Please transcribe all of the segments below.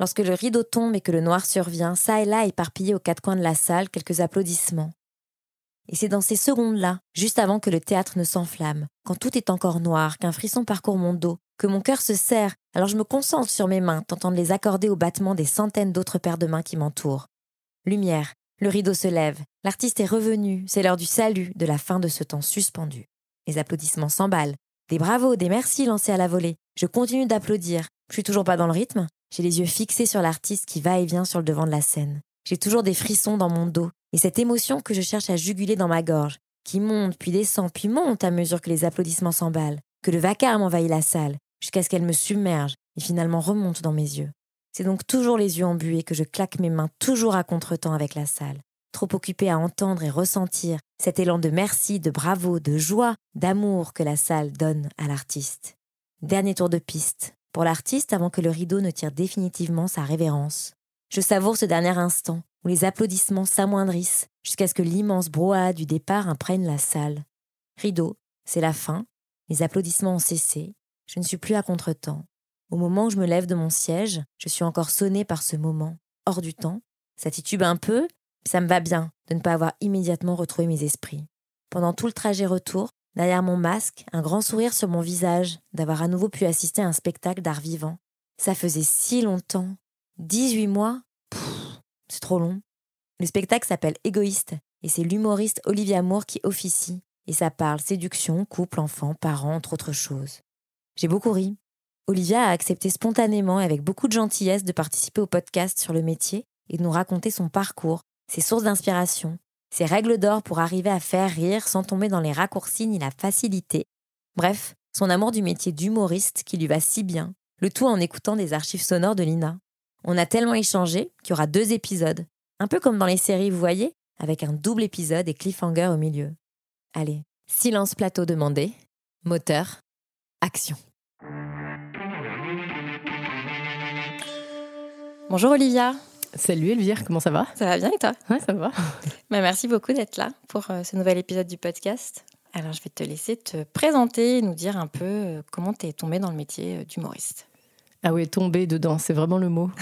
Lorsque le rideau tombe et que le noir survient, ça et là éparpillé aux quatre coins de la salle, quelques applaudissements. Et c'est dans ces secondes-là, juste avant que le théâtre ne s'enflamme, quand tout est encore noir, qu'un frisson parcourt mon dos, que mon cœur se serre, alors je me concentre sur mes mains, tentant de les accorder au battement des centaines d'autres paires de mains qui m'entourent. Lumière, le rideau se lève, l'artiste est revenu, c'est l'heure du salut, de la fin de ce temps suspendu. Les applaudissements s'emballent, des bravos, des merci lancés à la volée. Je continue d'applaudir. Je suis toujours pas dans le rythme. J'ai les yeux fixés sur l'artiste qui va et vient sur le devant de la scène. J'ai toujours des frissons dans mon dos et cette émotion que je cherche à juguler dans ma gorge, qui monte puis descend puis monte à mesure que les applaudissements s'emballent, que le vacarme envahit la salle, jusqu'à ce qu'elle me submerge et finalement remonte dans mes yeux. C'est donc toujours les yeux embués que je claque mes mains toujours à contretemps avec la salle, trop occupé à entendre et ressentir cet élan de merci, de bravo, de joie, d'amour que la salle donne à l'artiste. Dernier tour de piste, pour l'artiste avant que le rideau ne tire définitivement sa révérence. Je savoure ce dernier instant où les applaudissements s'amoindrissent jusqu'à ce que l'immense brouhaha du départ imprègne la salle. Rideau, c'est la fin, les applaudissements ont cessé, je ne suis plus à contretemps. Au moment où je me lève de mon siège, je suis encore sonnée par ce moment, hors du temps. Ça titube un peu, ça me va bien de ne pas avoir immédiatement retrouvé mes esprits. Pendant tout le trajet retour, derrière mon masque, un grand sourire sur mon visage, d'avoir à nouveau pu assister à un spectacle d'art vivant. Ça faisait si longtemps. 18 mois? C'est trop long. Le spectacle s'appelle Égoïste, et c'est l'humoriste Olivia Moore qui officie, et ça parle séduction, couple, enfants, parents, entre autres choses. J'ai beaucoup ri. Olivia a accepté spontanément et avec beaucoup de gentillesse de participer au podcast sur le métier et de nous raconter son parcours, ses sources d'inspiration, ses règles d'or pour arriver à faire rire sans tomber dans les raccourcis ni la facilité. Bref, son amour du métier d'humoriste qui lui va si bien, le tout en écoutant des archives sonores de Lina. On a tellement échangé qu'il y aura deux épisodes, un peu comme dans les séries, vous voyez, avec un double épisode et cliffhanger au milieu. Allez, silence plateau demandé, moteur, action. Bonjour Olivia. Salut Elvire, comment ça va? Ça va bien et toi? Ouais, ça va. Bah, merci beaucoup d'être là pour euh, ce nouvel épisode du podcast. Alors, je vais te laisser te présenter et nous dire un peu euh, comment tu es tombée dans le métier euh, d'humoriste. Ah oui, tomber dedans, c'est vraiment le mot.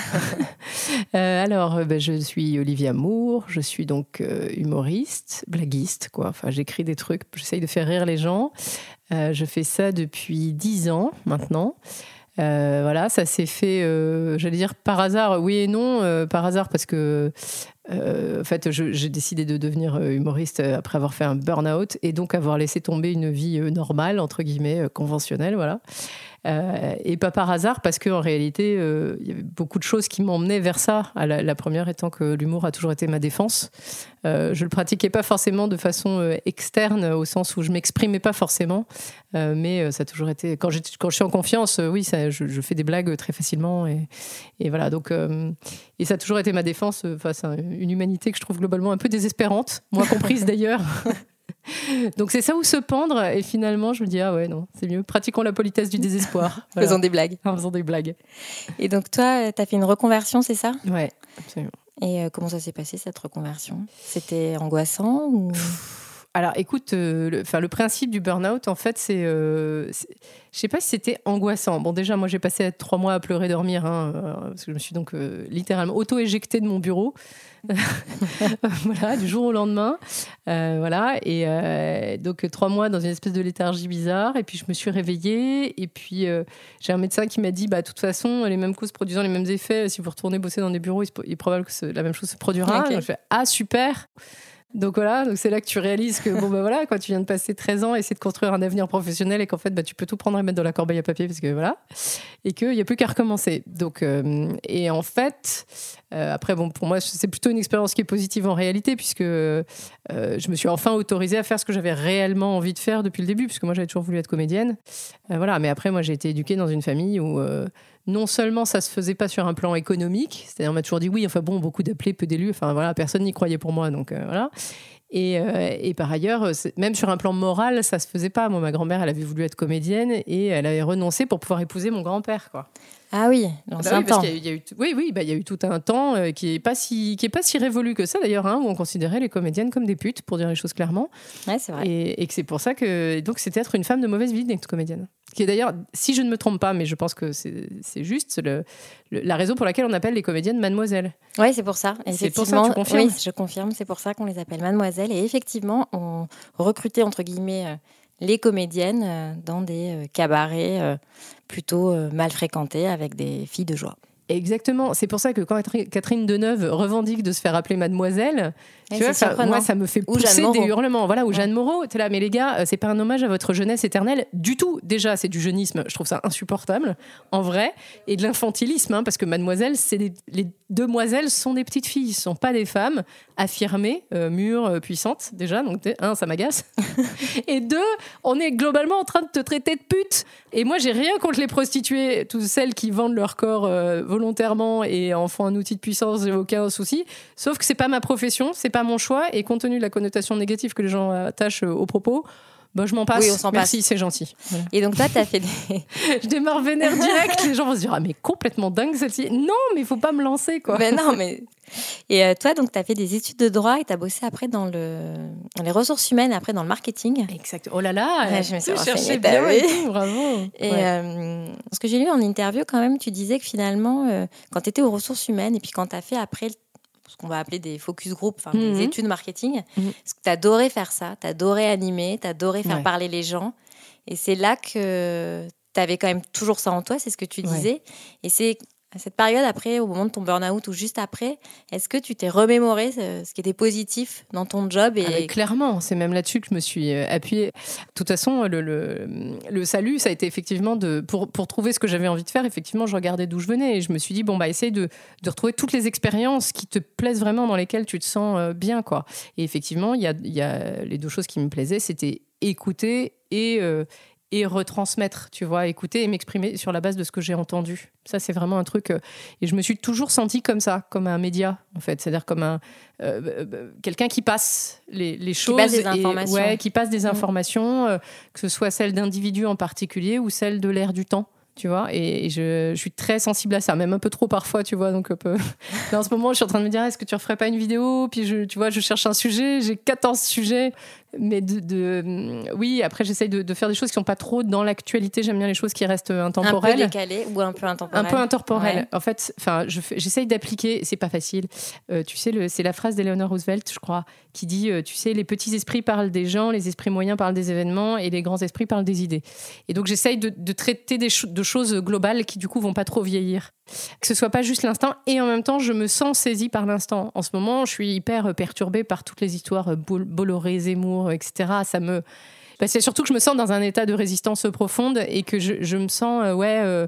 Euh, alors, ben, je suis Olivia Moore, je suis donc euh, humoriste, blaguiste, quoi. Enfin, j'écris des trucs, j'essaye de faire rire les gens. Euh, je fais ça depuis dix ans maintenant. Euh, voilà, ça s'est fait, euh, j'allais dire par hasard, oui et non, euh, par hasard parce que en fait, j'ai décidé de devenir euh, humoriste euh, après avoir fait un burn-out et donc avoir laissé tomber une vie euh, normale, entre guillemets, euh, conventionnelle, voilà. Euh, et pas par hasard, parce qu'en réalité, euh, il y avait beaucoup de choses qui m'emmenaient vers ça. La, première étant que l'humour a toujours été ma défense. Euh, je le pratiquais pas forcément de façon euh, externe, au sens où je m'exprimais pas forcément, euh, mais euh, ça a toujours été. Quand, je suis en confiance, euh, oui, je, fais des blagues très facilement. Et, voilà, donc. euh, et ça a toujours été ma défense euh, face à humanité que je trouve globalement un peu désespérante, moi comprise d'ailleurs. Donc c'est ça où se pendre et finalement je me dis ah ouais non c'est mieux. Pratiquons la politesse du désespoir. Voilà. Faisons des blagues. en faisant des blagues. Et donc, toi, tu as fait une reconversion, c'est ça? Ouais absolument. Et euh, comment ça s'est passé, cette reconversion? C'était angoissant ou... alors écoute euh, le, enfin, le principe du burn-out en fait c'est euh, je sais pas si c'était angoissant bon déjà moi j'ai passé trois mois à pleurer dormir hein, euh, parce que je me suis donc euh, littéralement auto-éjectée de mon bureau voilà du jour au lendemain voilà. Et donc, trois mois dans une espèce de léthargie bizarre. Et puis, je me suis réveillée. Et puis, j'ai un médecin qui m'a dit bah, de toute façon, les mêmes causes produisant les mêmes effets, si vous retournez bosser dans des bureaux, il est probable que la même chose se produira. Donc, je fais ah, super. Donc voilà, donc c'est là que tu réalises que bon bah voilà, quand tu viens de passer 13 ans, essayer de construire un avenir professionnel et qu'en fait bah tu peux tout prendre et mettre dans la corbeille à papier parce que voilà, et qu'il n'y a plus qu'à recommencer. Donc euh, et en fait, euh, après bon pour moi c'est plutôt une expérience qui est positive en réalité puisque euh, je me suis enfin autorisée à faire ce que j'avais réellement envie de faire depuis le début puisque moi j'avais toujours voulu être comédienne. Voilà, mais après moi j'ai été éduquée dans une famille où non seulement ça se faisait pas sur un plan économique, c'est-à-dire on m'a toujours dit oui, enfin bon, beaucoup d'appelés, peu d'élus, enfin voilà, personne n'y croyait pour moi, donc euh, voilà. Et, euh, et par ailleurs, euh, même sur un plan moral, ça se faisait pas. Moi, ma grand-mère, elle avait voulu être comédienne et elle avait renoncé pour pouvoir épouser mon grand-père, quoi. Ah oui, Bah parce temps. il y a eu tout- oui, oui, bah, il y a eu tout un temps euh, qui est pas si qui est pas si révolu que ça d'ailleurs, hein, où on considérait les comédiennes comme des putes, pour dire les choses clairement. Ouais, c'est vrai. Et, et que c'est pour ça que donc c'était être une femme de mauvaise vie d'être comédienne. Qui est d'ailleurs, si je ne me trompe pas, mais je pense que c'est juste le- le- la raison pour laquelle on appelle les comédiennes mademoiselle. Oui, c'est pour ça. C'est pour ça, tu confirmes Oui, je confirme. C'est pour ça qu'on les appelle mademoiselles. Et effectivement, on recrutait, entre guillemets, euh, les comédiennes euh, dans des euh, cabarets euh, plutôt mal fréquentés avec des filles de joie. Exactement. C'est pour ça que quand Catherine- Deneuve revendique de se faire appeler mademoiselle, tu vois, ça, moi, ça me fait pousser des hurlements. Voilà, ou. Jeanne Moreau, t'es là, mais les gars, euh, c'est pas un hommage à votre jeunesse éternelle du tout. Déjà, c'est du jeunisme, je trouve ça insupportable, en vrai, et de l'infantilisme, hein, parce que mademoiselle, c'est des- les demoiselles sont des petites filles, ce sont pas des femmes affirmées, euh, mûres, euh, puissantes, déjà, donc un, ça m'agace. et deux, on est globalement en train de te traiter de pute. Et moi, j'ai rien contre les prostituées, toutes celles qui vendent leur corps euh, volontairement et en font un outil de puissance, j'ai aucun souci. Sauf que c'est pas ma profession, c'est pas mon choix, et compte tenu de la connotation négative que les gens attachent euh, aux propos, bah, je m'en passe. Oui, on s'en Merci, c'est gentil. Voilà. Et donc, toi, tu as fait des. Je démarre vénère direct, les gens vont se dire Ah, mais complètement dingue celle-ci. Non, mais il faut pas me lancer, quoi. Ben non, mais. Et euh, toi, donc, tu as fait des études de droit et tu as bossé après dans, le... dans les ressources humaines, après dans le marketing. Exact. Oh là là, Ouais, je me suis renseignée, bah bien oui. bravo. Et Ouais. euh, ce que j'ai lu en interview, quand même, tu disais que finalement, euh, quand tu étais aux ressources humaines et puis quand tu as fait après ce qu'on va appeler des focus group, enfin Mhm. des études marketing, Mhm. parce que tu adorais faire ça, tu adorais animer, tu adorais faire Ouais. parler les gens. Et c'est là que tu avais quand même toujours ça en toi, c'est ce que tu Ouais. disais. Et c'est cette période après, au moment de ton burn-out ou juste après, est-ce que tu t'es remémoré ce, qui était positif dans ton job et Ah, clairement, c'est même là-dessus que je me suis euh, appuyée. De toute façon, le, salut, ça a été effectivement de pour, pour trouver ce que j'avais envie de faire. Effectivement, je regardais d'où je venais et je me suis dit bon bah essaye de, de retrouver toutes les expériences qui te plaisent vraiment, dans lesquelles tu te sens euh, bien quoi. Et effectivement, il y a, y a les deux choses qui me plaisaient, c'était écouter et euh, et retransmettre, tu vois, écouter et m'exprimer sur la base de ce que j'ai entendu. Ça, c'est vraiment un truc. euh, et je me suis toujours sentie comme ça, comme un média, en fait. C'est-à-dire comme un euh, euh, quelqu'un qui passe les, les choses. passe des et- informations. ouais, qui passe des Mm. informations, euh, que ce soit celles d'individus en particulier ou celles de l'ère du temps. Tu vois, et, et je, je suis très sensible à ça, même un peu trop parfois, tu vois. Donc, un peu... Là, en ce moment, je suis en train de me dire, est-ce que tu referais pas une vidéo? Puis, je, tu vois, je cherche un sujet, j'ai 14 sujets. Mais de, de- oui, après, j'essaye de, de faire des choses qui sont pas trop dans l'actualité. J'aime bien les choses qui restent un peu intemporelles. décalé ou un peu intemporel Un peu intemporel. Ouais. En fait, enfin, je j'essaye d'appliquer. C'est pas facile. Euh, tu sais, c'est la phrase d'Eleanor Roosevelt, je crois, qui dit, euh, tu sais, les petits esprits parlent des gens, les esprits moyens parlent des événements, et les grands esprits parlent des idées. Et donc, j'essaye de, de traiter des cho- de choses globales qui, du coup, vont pas trop vieillir. Que ce soit pas juste l'instant, et en même temps, je me sens saisie par l'instant. En ce moment, je suis hyper euh, perturbée par toutes les histoires euh, Bol- Bolloré, Zemmour, etc. Ça me bah, c'est surtout que je me sens dans un état de résistance profonde et que je, me sens euh, ouais euh,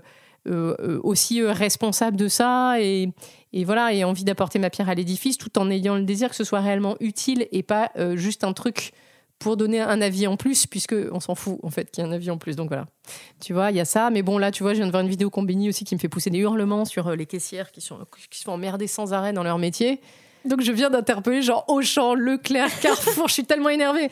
euh, euh, aussi euh, responsable de ça et, et voilà et envie d'apporter ma pierre à l'édifice tout en ayant le désir que ce soit réellement utile et pas euh, juste un truc pour donner un avis en plus puisque on s'en fout en fait qu'il y ait un avis en plus donc voilà tu vois il y a ça mais bon là tu vois je viens de voir une vidéo Combini aussi qui me fait pousser des hurlements sur euh, les caissières qui sont qui se font emmerder sans arrêt dans leur métier donc je viens d'interpeller genre Auchan, Leclerc, Carrefour, je suis tellement énervée.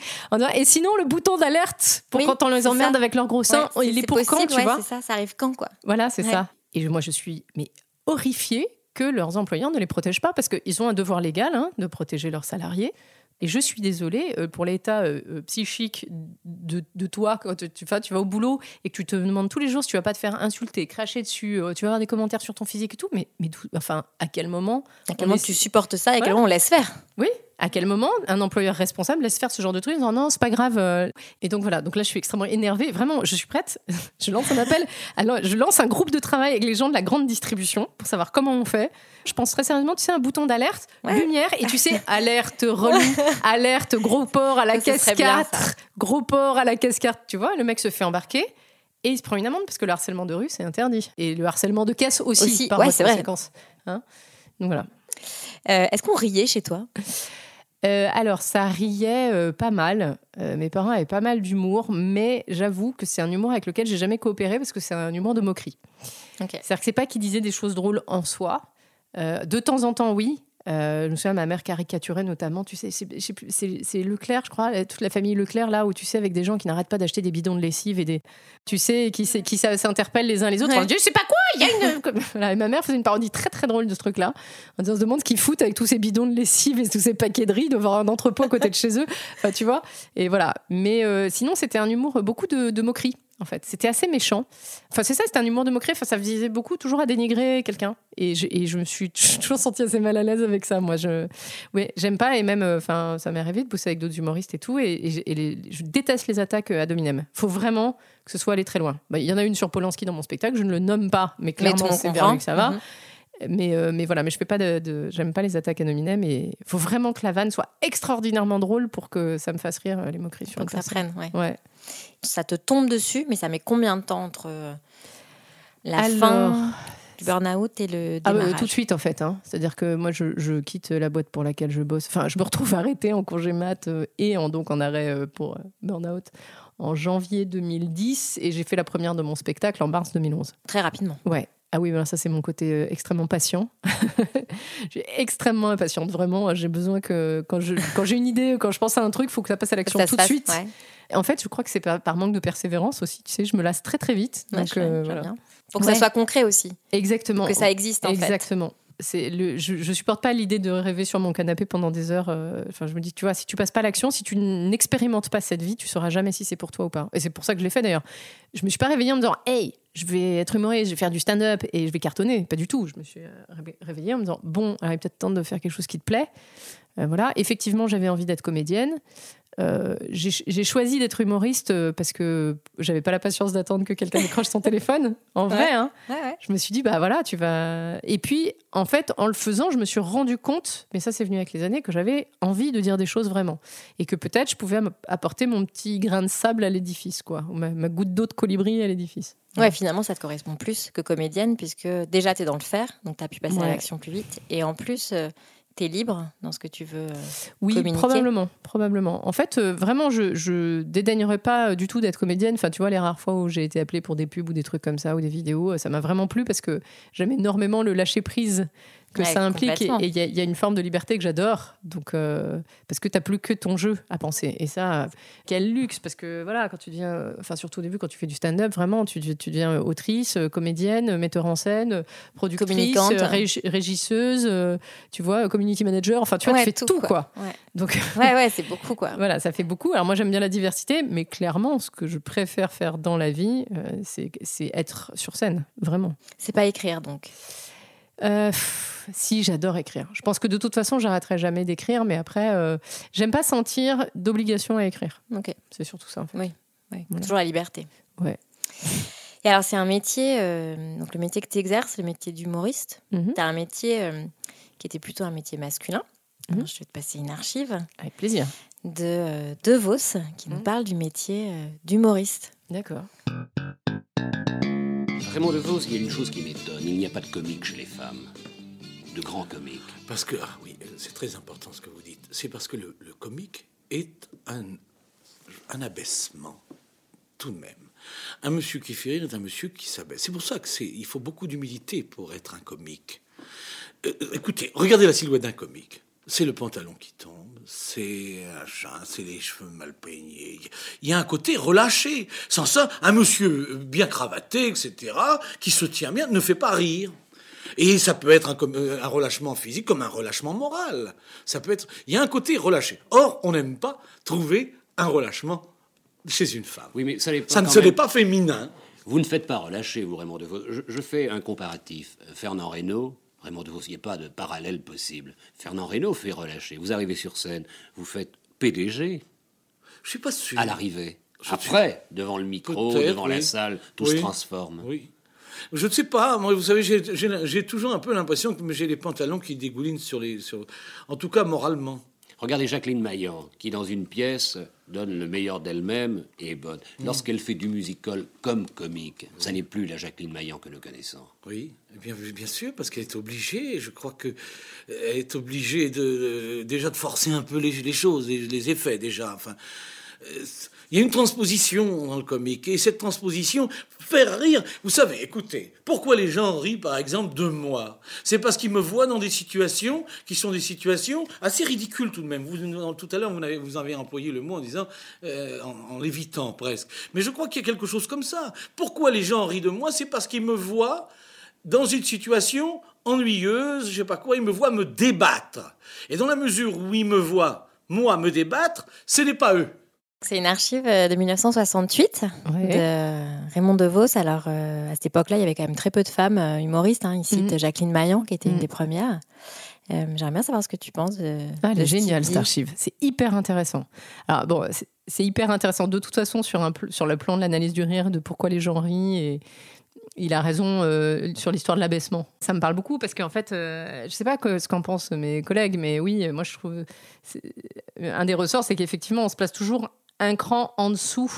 Et sinon le bouton d'alerte pour Oui, quand on les emmerde ça. avec leurs gros Ouais, il est pour quand tu ouais, vois c'est ça ça arrive quand quoi Voilà, c'est Ouais. ça. Et moi je suis mais horrifiée que leurs employeurs ne les protègent pas parce qu'ils ont un devoir légal hein, de protéger leurs salariés. Et je suis désolée euh, pour l'état euh, euh, psychique de, de toi quand tu, enfin, tu vas au boulot et que tu te demandes tous les jours si tu vas pas te faire insulter, cracher dessus, tu vas avoir des commentaires sur ton physique et tout. Mais, mais enfin, à quel moment à quel moment tu supportes ça et à quel moment on laisse faire? Oui, À quel moment un employeur responsable laisse faire ce genre de truc en disant non, c'est pas grave. euh. Et donc voilà, donc là je suis extrêmement énervée. Vraiment, je suis prête. Je lance un appel. Alors, je lance un groupe de travail avec les gens de la grande distribution pour savoir comment on fait. Je pense très sérieusement, tu sais, un bouton d'alerte, lumière, et tu sais, alerte relou, alerte gros porc à la caisse serait bien, 4, gros porc à la caisse 4. Tu vois, le mec se fait embarquer. Et il se prend une amende parce que le harcèlement de rue, c'est interdit. Et le harcèlement de caisse aussi, Aussi, par ouais, conséquence. Hein Donc voilà. Euh, Est-ce qu'on riait chez toi? Euh, alors, ça riait euh, pas mal. Euh, mes parents avaient pas mal d'humour, mais j'avoue que c'est un humour avec lequel j'ai jamais coopéré parce que c'est un humour de moquerie. C'est-à-dire que c'est pas qu'ils disaient des choses drôles en soi. De temps en temps, oui. Euh, je me souviens, ma mère caricaturait notamment, tu sais, c'est- Leclerc, je crois, toute la famille Leclerc, là, où tu sais, avec des gens qui n'arrêtent pas d'acheter des bidons de lessive et des. Tu sais, qui, s'interpellent les uns les autres Ouais. en disant, je sais pas quoi, il y a une. Voilà, et ma mère faisait une parodie très très drôle de ce truc-là, en disant, on se demande ce qu'ils foutent avec tous ces bidons de lessive et tous ces paquets de riz, avoir un entrepôt à côté de chez eux. Enfin, tu vois. Et voilà. Mais euh, sinon, c'était un humour, beaucoup de, de moquerie. En fait, c'était assez méchant. Enfin, c'est ça, c'était un humour de moquerie. Enfin, ça visait beaucoup toujours à dénigrer quelqu'un. Et je, et je me suis toujours sentie assez mal à l'aise avec ça. Moi, je, oui, j'aime pas. Et même, euh, enfin, ça m'est arrivé de bosser avec d'autres humoristes et tout. Et, et j'ai- et les- je déteste les attaques euh, à dominem. Faut vraiment que ce soit aller très loin. Bah, Il y en a une sur Polanski dans mon spectacle. Je ne le nomme pas, mais Mais clairement, c'est vers lui que ça va. Mhm. Mais, euh, mais voilà, mais je fais pas de, de- j'aime pas les attaques à nominem et il faut vraiment que la vanne soit extraordinairement drôle pour que ça me fasse rire les moqueries sur Pour une que ça prenne, ouais. Ouais. Ça te tombe dessus, mais ça met combien de temps entre euh, la Alors- fin du burn-out et le Ah bah, démarrage tout de suite en fait. hein. C'est-à-dire que moi je, je quitte la boîte pour laquelle je bosse. Enfin, je me retrouve arrêtée en congé mat euh, et en, donc en arrêt euh, pour burn-out en janvier 2010 et j'ai fait la première de mon spectacle en mars 2011. Très rapidement. Ouais. Ah oui, voilà, ça c'est mon côté euh, extrêmement patient. j'ai extrêmement impatiente, vraiment. J'ai besoin que quand je quand j'ai une idée, quand je pense à un truc, il faut que ça passe à l'action tout de suite. ouais. En fait, je crois que c'est par, par manque de persévérance aussi. Tu sais, je me lasse très très vite. Ouais, Donc je- euh, je vois voilà. bien. Faut que Ouais. ça soit concret aussi, Exactement. que ça existe en fait. Exactement. Je, je supporte pas l'idée de rêver sur mon canapé pendant des heures. euh, Enfin, je me dis, tu vois, si tu passes pas l'action, si tu n'expérimentes pas cette vie, tu sauras jamais si c'est pour toi ou pas. Et c'est pour ça que je l'ai fait d'ailleurs. Je me suis pas réveillée en me disant, hey, je vais être humoriste, je vais faire du stand-up et je vais cartonner. Pas du tout. Je me suis euh, réve- réveillée en me disant, bon, il est peut-être temps de faire quelque chose qui te plaît. Euh, voilà. Effectivement, j'avais envie d'être comédienne. Euh, j'ai choisi d'être humoriste euh, parce que j'avais pas la patience d'attendre que quelqu'un décroche son téléphone. En vrai, hein. Ouais, ouais. Je me suis dit, bah voilà, tu vas. Et puis, en fait, en le faisant, je me suis rendu compte, mais ça, c'est venu avec les années, que j'avais envie de dire des choses vraiment. Et que peut-être je pouvais apporter mon petit grain de sable à l'édifice, quoi. Ou ma, ma goutte d'eau de colibri à l'édifice. Ouais, finalement, ça te correspond plus que comédienne, puisque déjà, tu es dans le faire, donc tu as pu passer à l'action plus vite. Et en plus, tu es libre dans ce que tu veux. euh, Oui, Communiquer. probablement, probablement. En fait, euh, vraiment, je, je dédaignerais pas du tout d'être comédienne. Enfin, tu vois, les rares fois où j'ai été appelée pour des pubs ou des trucs comme ça ou des vidéos, euh, ça m'a vraiment plu parce que j'aime énormément le lâcher prise que Ouais, ça implique et il y, a- il y a une forme de liberté que j'adore. Donc, euh, parce que t'as plus que ton jeu à penser. Et ça, quel luxe Parce que voilà, quand tu deviens, enfin surtout au début, quand tu fais du stand-up, vraiment, tu, tu deviens autrice, euh, comédienne, metteur en scène, euh, productrice, régi- régisseuse, tu vois, community manager. Enfin, tu vois, Ouais, tu fais tout, tout, quoi. quoi. Ouais, Donc ouais, ouais c'est beaucoup, quoi. voilà, ça fait beaucoup. Alors moi j'aime bien la diversité, mais clairement ce que je préfère faire dans la vie, euh, c'est c'est être sur scène, vraiment. C'est pas écrire, donc. Euh, pff, si j'adore écrire. Je pense que de toute façon j'arrêterai jamais d'écrire, mais après euh, j'aime pas sentir d'obligation à écrire. Ok. C'est surtout ça en fait. Oui. Voilà. Toujours la liberté. Ouais. Et alors, c'est un métier, euh, donc le métier que tu exerces, le métier d'humoriste. Mhm. Tu as un métier qui était plutôt un métier masculin. Mhm. Alors, je vais te passer une archive Avec plaisir. de De Vos qui nous Mhm. parle du métier d'humoriste. D'accord. Raymond DeVos, il y a une chose qui m'étonne. Il n'y a pas de comiques chez les femmes. De grands comiques. Parce que, ah oui, c'est très important ce que vous dites. C'est parce que le, le comique est un, un abaissement, tout de même. Un monsieur qui fait rire est un monsieur qui s'abaisse. C'est pour ça que c'est, il faut beaucoup d'humilité pour être un comique. Euh, euh, écoutez, regardez la silhouette d'un comique. C'est le pantalon qui tombe, c'est c'est les cheveux mal peignés. Il y a un côté relâché. Sans ça, un monsieur bien cravaté, etc., qui se tient bien, ne fait pas rire. Et ça peut être un, euh, un relâchement physique comme un relâchement moral. Ça peut être. Il y a un côté relâché. Or, on n'aime pas trouver un relâchement chez une femme. Oui, mais ça n'est pas. Ça ne se même- pas féminin. Vous ne faites pas relâcher, vous, Raymond DeVos. Je, je fais un comparatif. Fernand Reynaud, Raymond DeVos, il n'y a pas de parallèle possible. Fernand Reynaud fait relâcher. Vous arrivez sur scène, vous faites PDG. Je suis pas sûr. À l'arrivée. Après, devant le micro, devant la salle, tout Oui. se transforme. Oui. Je ne sais pas. Moi, vous savez, j'ai toujours un peu l'impression que j'ai les pantalons qui dégoulinent sur les. Sur... En tout cas, moralement. Regardez Jacqueline Maillan, qui dans une pièce donne le meilleur d'elle-même et est bonne. Mm. Lorsqu'elle fait du musical comme comique, ça n'est plus la Jacqueline Maillan que nous connaissons. Oui, bien, bien sûr, parce qu'elle est obligée. Je crois que elle est obligée de déjà de forcer un peu les, les choses, les, les effets déjà. Enfin, il y a une transposition dans le comique et cette transposition faire rire. Vous savez, écoutez, pourquoi les gens rient par exemple de moi? C'est parce qu'ils me voient dans des situations qui sont des situations assez ridicules tout de même. Tout à l'heure, vous avez employé le mot en disant euh, en, en l'évitant presque. Mais je crois qu'il y a quelque chose comme ça. Pourquoi les gens rient de moi? C'est parce qu'ils me voient dans une situation ennuyeuse, je sais pas quoi, ils me voient me débattre. Et dans la mesure où ils me voient, moi, me débattre, ce n'est pas eux. C'est une archive euh, de 1968 Ouais. de Raymond DeVos. Alors, euh, à cette époque-là, il y avait quand même très peu de femmes euh, humoristes. hein. Il cite Mhm. Jacqueline Maillan, qui était Mhm. une des premières. Euh, J'aimerais bien savoir ce que tu penses de. Ah, elle est géniale cette archive. C'est hyper intéressant. Alors bon, c'est- hyper intéressant de toute façon sur, un, pl- sur le plan de l'analyse du rire, de pourquoi les gens rient. Et il a raison euh, sur l'histoire de l'abaissement. Ça me parle beaucoup parce qu'en fait, euh, je sais pas que- ce qu'en pensent mes collègues, mais oui, moi je trouve un des ressorts, c'est qu'effectivement, on se place toujours un cran en dessous.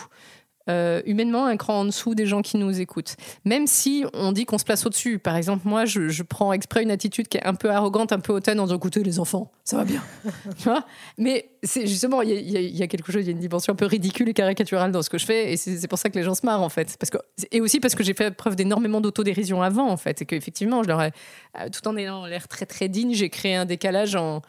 euh, humainement, un cran en dessous des gens qui nous écoutent. Même si on dit qu'on se place au-dessus. Par exemple, moi, je, je prends exprès une attitude qui est un peu arrogante, un peu hautaine en disant écoutez, les enfants, ça va bien. tu vois? Mais c'est justement, il y, y a- il y a quelque chose, il y a une dimension un peu ridicule et caricaturale dans ce que je fais. Et c'est pour ça que les gens se marrent, en fait. Parce que, et aussi parce que j'ai fait preuve d'énormément d'autodérision avant, en fait. Et qu'effectivement, je leur ai, euh, tout en ayant l'air très, très digne, j'ai créé un décalage en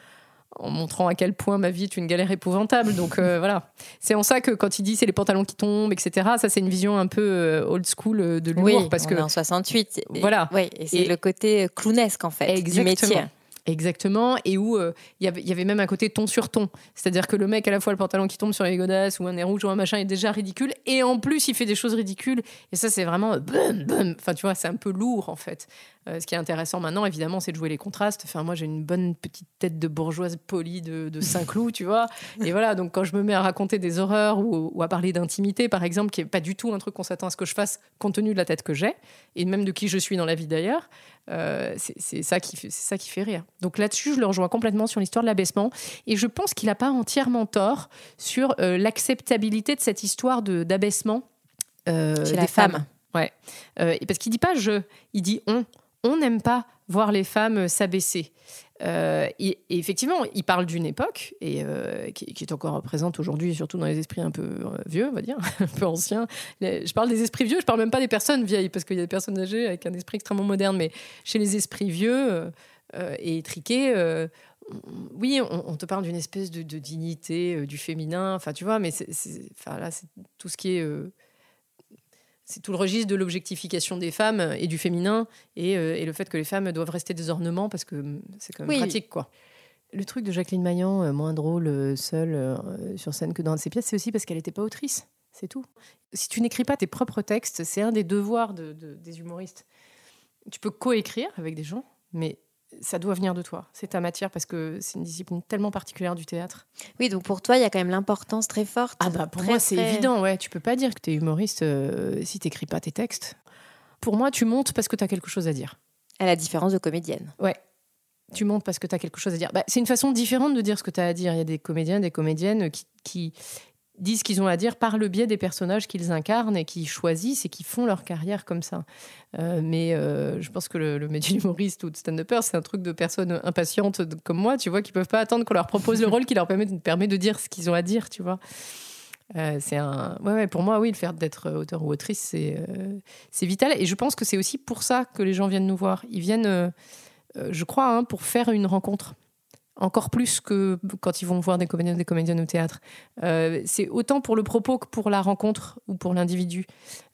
en montrant à quel point ma vie est une galère épouvantable. Donc euh, voilà. C'est en ça que quand il dit c'est les pantalons qui tombent, etc., ça c'est une vision un peu euh, old school euh, de l'humour. Oui, parce on que est en 68. Et- Voilà. Oui, et c'est Et- le côté clownesque, en fait, du métier. Exactement, et où euh, il y avait- même un côté ton sur ton. C'est-à-dire que le mec, à la fois le pantalon qui tombe sur les godasses ou un nez rouge ou un machin, est déjà ridicule, et en plus, il fait des choses ridicules. Et ça, c'est vraiment. euh, bum. Enfin, tu vois, c'est un peu lourd, en fait. Euh, ce qui est intéressant maintenant, évidemment, c'est de jouer les contrastes. Enfin, moi, j'ai une bonne petite tête de bourgeoise polie de, Saint-Cloud, tu vois. Et voilà, donc quand je me mets à raconter des horreurs ou, ou à parler d'intimité, par exemple, qui est pas du tout un truc qu'on s'attend à ce que je fasse compte tenu de la tête que j'ai, et même de qui je suis dans la vie d'ailleurs, euh, c'est ça, qui fait- ça qui fait rire. Donc là-dessus, je le rejoins complètement sur l'histoire de l'abaissement. Et je pense qu'il n'a pas entièrement tort sur euh, l'acceptabilité de cette histoire de- d'abaissement euh, Chez des la femmes. femme. Ouais. Euh, parce qu'il dit pas je, il dit on. On n'aime pas voir les femmes euh, s'abaisser. Euh, et, effectivement, il parle d'une époque et euh, qui, est encore présente aujourd'hui, surtout dans les esprits un peu euh, vieux, on va dire, un peu anciens. Je parle des esprits vieux, je parle même pas des personnes vieilles, parce qu'il y a des personnes âgées avec un esprit extrêmement moderne, mais chez les esprits vieux et étriqués, oui, on, te parle d'une espèce de, dignité du féminin, enfin tu vois, mais c'est, là, c'est tout ce qui est c'est tout le registre de l'objectification des femmes et du féminin et, euh, et le fait que les femmes doivent rester des ornements parce que hum, c'est quand même Oui. pratique quoi. Le truc de Jacqueline Maillan, euh, moins drôle euh, seule euh, sur scène que dans ses pièces, c'est aussi parce qu'elle n'était pas autrice. C'est tout. Si tu n'écris pas tes propres textes, c'est un des devoirs de- de- des humoristes. Tu peux coécrire avec des gens, mais ça doit venir de toi. C'est ta matière parce que c'est une discipline tellement particulière du théâtre. Oui, donc pour toi, il y a quand même l'importance très forte. Ah bah pour Très, moi c'est très- évident, ouais. Tu peux pas dire que tu es humoriste euh, si t'écris pas tes textes. Pour moi, tu montes parce que tu as quelque chose à dire. À la différence de comédienne. Ouais. Tu montes parce que tu as quelque chose à dire. Bah, c'est une façon différente de dire ce que tu as à dire. Il y a des comédiens, des comédiennes qui, qui disent ce qu'ils ont à dire par le biais des personnages qu'ils incarnent et qui choisissent et qui font leur carrière comme ça. Euh, mais euh, je pense que le, le métier d'humoriste ou de stand-upper, c'est un truc de personnes impatientes comme moi, tu vois, qui peuvent pas attendre qu'on leur propose le rôle qui leur permet permet de dire ce qu'ils ont à dire, tu vois. Euh, un ouais, ouais, pour moi oui le fait d'être auteur ou autrice c'est c'est vital et je pense que c'est aussi pour ça que les gens viennent nous voir ils viennent je crois hein, pour faire une rencontre encore plus que quand ils vont voir des comédiens des comédiennes au théâtre. Euh, c'est autant pour le propos que pour la rencontre ou pour l'individu.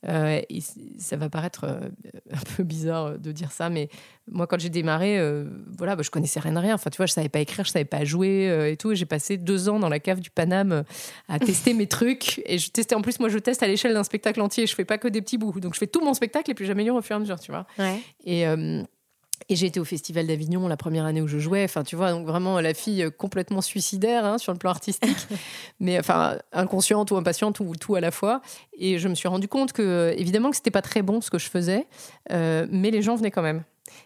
Euh, et ça va paraître euh, un peu bizarre de dire ça mais moi quand j'ai démarré euh, voilà bah, je connaissais rien de rien. Enfin tu vois je savais pas écrire je savais pas jouer et tout. Et j'ai passé deux ans dans la cave du Paname à tester mes trucs. Et je testais en plus moi je teste à l'échelle d'un spectacle entier. Je fais pas que des petits bouts. Donc je fais tout mon spectacle et puis j'améliore au fur et à mesure tu vois. Ouais. et, Et j'ai été au Festival d'Avignon la première année où je jouais. Enfin, tu vois, donc vraiment la fille euh, complètement suicidaire hein, sur le plan artistique, mais enfin inconsciente ou impatiente ou tout à la fois. Et je me suis rendu compte que, évidemment, que c'était pas très bon ce que je faisais, euh, mais les gens venaient quand même.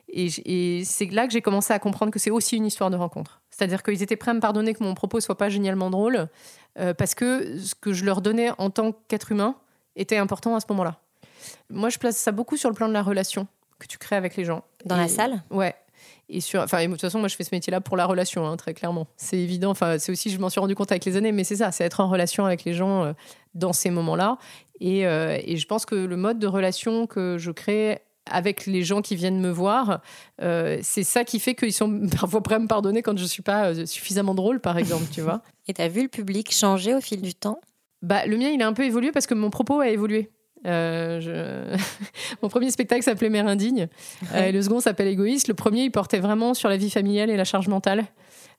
Et, c'est là que j'ai commencé à comprendre que c'est aussi une histoire de rencontre. C'est-à-dire qu'ils étaient prêts à me pardonner que mon propos soit pas génialement drôle, euh, parce que ce que je leur donnais en tant qu'être humain était important à ce moment-là. Moi, je place ça beaucoup sur le plan de la relation que tu crées avec les gens. Dans la salle Ouais. Et sur, enfin, de toute façon, moi, je fais ce métier-là pour la relation, hein, très clairement. C'est évident. Enfin, c'est aussi, je m'en suis rendu compte avec les années, mais c'est ça, c'est être en relation avec les gens euh, dans ces moments-là. Et, euh, et je pense que le mode de relation que je crée avec les gens qui viennent me voir, euh, c'est ça qui fait qu'ils sont parfois prêts à me pardonner quand je suis pas suffisamment drôle, par exemple, tu vois. Et tu as vu le public changer au fil du temps? Bah, le mien, il a un peu évolué parce que mon propos a évolué. Euh, je- Mon premier spectacle s'appelait Mère indigne. Euh, et le second s'appelle Égoïste. Le premier, il portait vraiment sur la vie familiale et la charge mentale.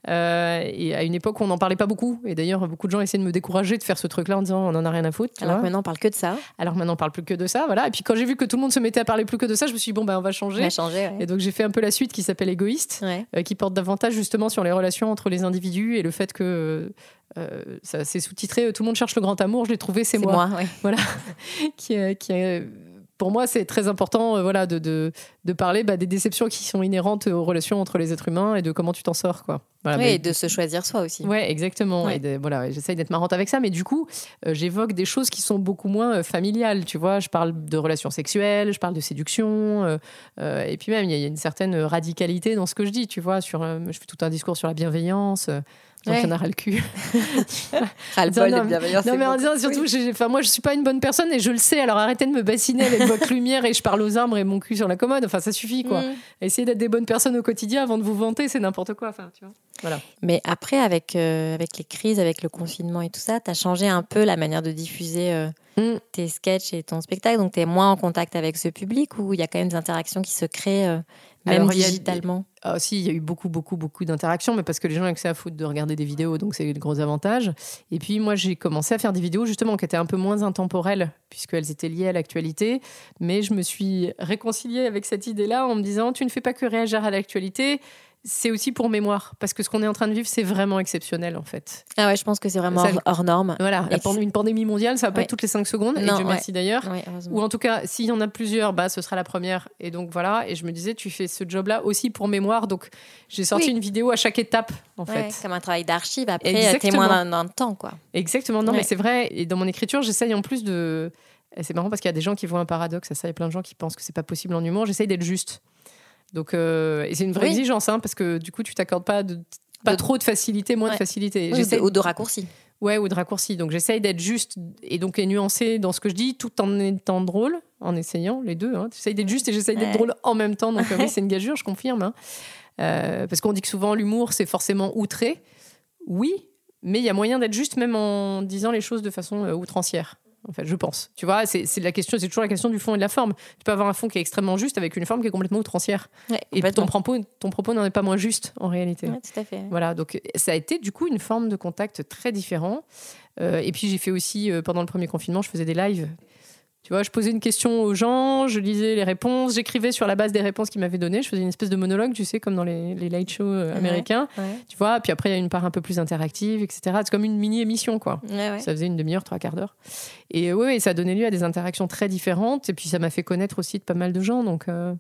Euh, et à une époque, on n'en parlait pas beaucoup. Et d'ailleurs, beaucoup de gens essayaient de me décourager de faire ce truc-là en disant on en a rien à foutre. Alors maintenant, on parle que de ça. Alors maintenant, on parle plus que de ça. Voilà. Et puis quand j'ai vu que tout le monde se mettait à parler plus que de ça, je me suis dit bon, ben, on va On changer. ouais. Et donc j'ai fait un peu la suite qui s'appelle Égoïste Ouais. euh, qui porte davantage justement sur les relations entre les individus et le fait que euh, ça c'est sous-titré Tout le monde cherche le grand amour, je l'ai trouvé, c'est C'est moi. moi. ouais. Voilà. qui, qui pour moi, c'est très important euh, voilà, de, de, de parler bah, des déceptions qui sont inhérentes aux relations entre les êtres humains et de comment tu t'en sors. Quoi. Voilà, Oui, mais- et de se choisir soi aussi. Ouais, exactement. Ouais. Et de- voilà, j'essaye d'être marrante avec ça, mais du coup, euh, j'évoque des choses qui sont beaucoup moins euh, familiales. Tu vois, je parle de relations sexuelles, je parle de séduction, euh, et puis même il y, y a une certaine radicalité dans ce que je dis. Tu vois, sur, je fais tout un discours sur la bienveillance. Donc il y en a ras le cul. Ras-le-bol Non, de mais- bienveillance. Non, c'est mais en disant surtout, enfin, moi, je suis pas une bonne personne et je le sais. Alors arrêtez de me bassiner avec votre lumière et je parle aux arbres et mon cul sur la commode. Enfin, ça suffit, quoi. Mm. Essayez d'être des bonnes personnes au quotidien avant de vous vanter, c'est n'importe quoi. Enfin, tu vois. Mais après, avec, euh, avec les crises, avec le confinement et tout ça, tu as changé un peu la manière de diffuser euh, Mm. tes sketchs et ton spectacle. Donc, tu es moins en contact avec ce public ou il y a quand même des interactions qui se créent, euh, même Alors, il y a- digitalement? Ah, si, il y a eu beaucoup, beaucoup, beaucoup d'interactions, mais parce que les gens ont accès à foutre de regarder des vidéos, donc c'est le gros avantage. Et puis moi, j'ai commencé à faire des vidéos justement qui étaient un peu moins intemporelles, puisqu'elles étaient liées à l'actualité. Mais je me suis réconciliée avec cette idée-là en me disant, tu ne fais pas que réagir à l'actualité, c'est aussi pour mémoire, parce que ce qu'on est en train de vivre, c'est vraiment exceptionnel en fait. Ah ouais, je pense que c'est vraiment Ça- hors, hors norme. Voilà, la Et pand- une pandémie mondiale, ça va pas Ouais. être toutes les 5 secondes, et Non, Dieu ouais. merci d'ailleurs. Ouais. Ou en tout cas, s'il y en a plusieurs, bah, ce sera la première. Et donc voilà, et je me disais, tu fais ce job-là aussi pour mémoire. Donc j'ai sorti Oui. une vidéo à chaque étape, en fait. comme un travail d'archive. Après, Exactement. témoin d'un- temps, quoi. Exactement, non, mais c'est vrai. Et dans mon écriture, j'essaye en plus de. C'est marrant parce qu'il y a des gens qui voient un paradoxe à ça. Il y a plein de gens qui pensent que c'est pas possible en humour. J'essaye d'être juste. Donc, euh, et c'est une vraie Oui. exigence, hein, parce que du coup, tu t'accordes pas de, pas De- trop de facilité, moins Ouais. de facilité. Oui, ou de raccourcis. Ouais, ou de raccourci. Donc j'essaye d'être juste et donc et nuancé dans ce que je dis, tout en étant drôle, en essayant les deux. Hein. J'essaye d'être juste et j'essaye d'être Ouais. drôle en même temps. Donc euh, oui, c'est une gageure, je confirme. hein. Euh, parce qu'on dit que souvent l'humour, c'est forcément outré. Oui, mais il y a moyen d'être juste même en disant les choses de façon outrancière. En fait, je pense. Tu vois, c'est la question, c'est toujours la question du fond et de la forme. Tu peux avoir un fond qui est extrêmement juste avec une forme qui est complètement outrancière. Ouais, Et ton propos, ton propos n'en est pas moins juste en réalité. Ouais, tout à fait. Voilà, donc ça a été du coup une forme de contact très différent. Euh, et puis j'ai fait aussi, euh, pendant le premier confinement, je faisais des lives. Tu vois, je posais une question aux gens, je lisais les réponses, j'écrivais sur la base des réponses qu'ils m'avaient données. Je faisais une espèce de monologue, tu sais, comme dans les, les light shows euh, Ouais, américains. Ouais, Tu vois, puis après, il y a une part un peu plus interactive, etc. C'est comme une mini-émission, quoi. ouais. Ça faisait une demi-heure, trois quarts d'heure. Et oui, ça a donné lieu à des interactions très différentes. Et puis ça m'a fait connaître aussi de pas mal de gens. Donc euh,